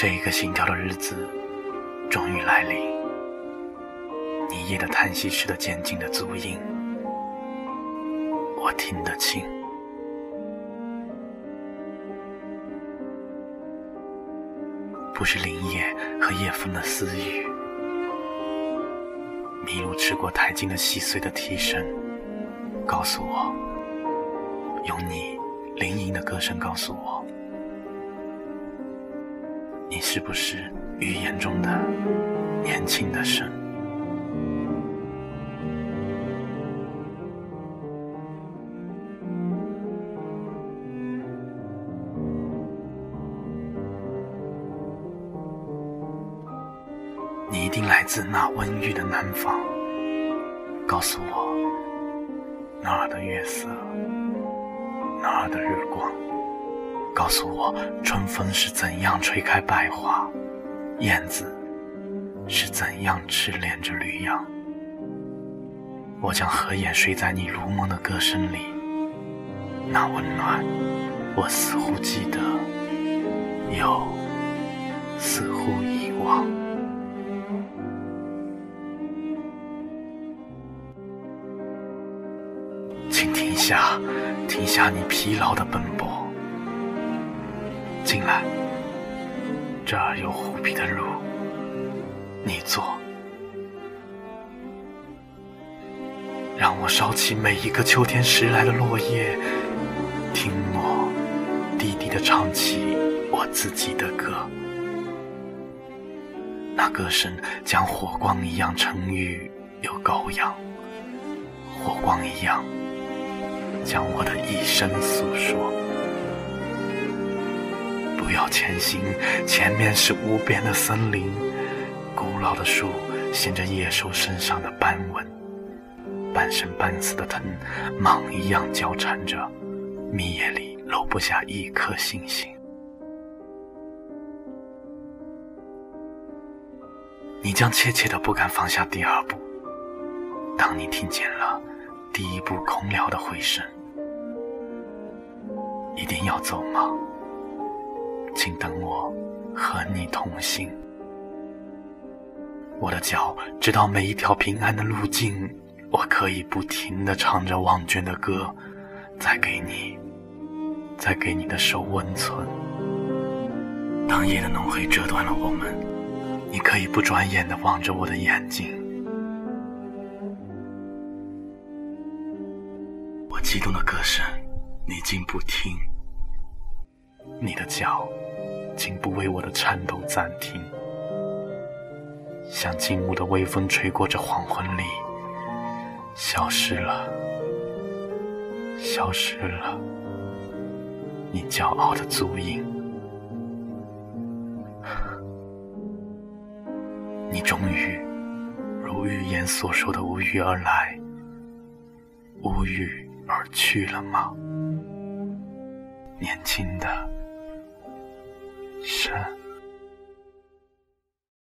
这一个心跳的日子终于来临，你夜的叹息时的渐进的足音，我听得清。不是林叶和叶枫的私语，麋鹿吃过苔茎的细碎的啼声，告诉我，用你灵吟的歌声告诉我，你是不是预言中的年轻的神？你一定来自那温郁的南方，告诉我那儿的月色，那儿的日光，告诉我春风是怎样吹开百花，燕子是怎样痴恋着绿杨。我将合眼睡在你如梦的歌声里，那温暖，我似乎记得，又似乎遗忘。请停下，停下你疲劳的奔波。进来，这儿有虎皮的路，你坐。让我烧起每一个秋天拾来的落叶，听我低低的唱起我自己的歌。那歌声将火光一样沉郁又高扬，火光一样。将我的一生诉说。不要前行，前面是无边的森林，古老的树衔着野兽身上的斑纹，半生半死的藤，蟒一样交缠着，密叶里漏不下一颗星星。你将怯怯的不敢放下第二步，当你听见了第一步空聊的回声。一定要走吗？请等我和你同行。我的脚知道每一条平安的路径，我可以不停地唱着忘倦的歌，再给你，再给你的手温存。当夜的浓黑折断了我们，你可以不转眼地望着我的眼睛。我激动的歌声。你竟不听，你的脚竟不为我的颤抖暂停，像静穆的微风吹过这黄昏里，消失了，消失了，你骄傲的足印。你终于如预言所说的无语而来，无语而去了吗？年轻的，是。